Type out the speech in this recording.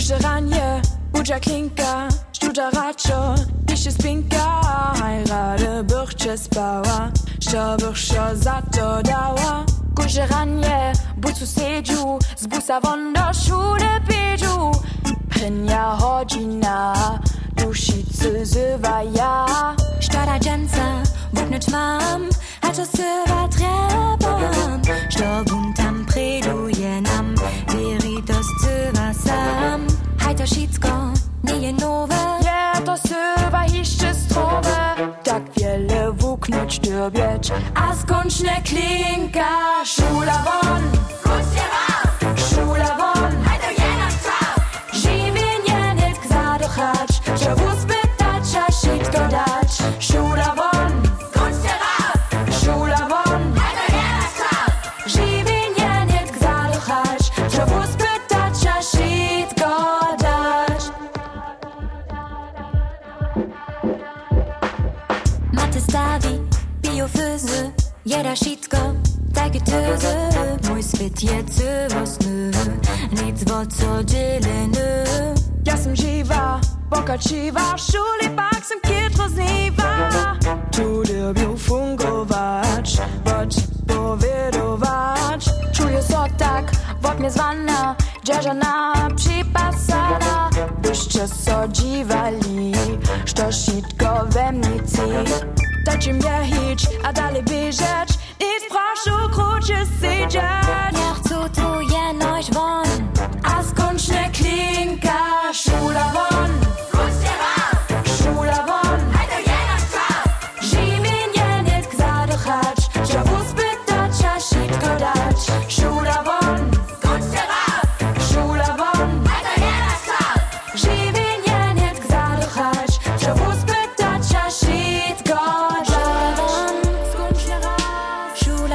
Kuże ranie, Buja klinka, Studa Racho, ich ist Pinka, heirate Birches Bauer, Stabircher Sato Dauer. Kuże ranie, Bucu Seju, Zbusa Wonder Schule Peju, Prinja Hodina, Dushice Zywaya, Stada Jensa, Wugnet mam, Hato Sywa Trebam, Heiter Schiedsko, Nie Nowe, Ja, to Sywa jeszcze strowe, tak wiele wuknąć dürbieć, a skończne klinka, Szula Jeder Schiedsko, Zeige Töse, Mois wird jetzt was nö, nichts Wort zur Dillene. Ja sam živa, bogačiva, šuli pak sam kit rozniva. Tu lubił fungować, bądź powiedować. Czuję so tak, w oknie zwana, dzierżana, przypasana. Byście so dziwali, czym jechać, a dalej bieżeć i z praszu krótce siedzieć.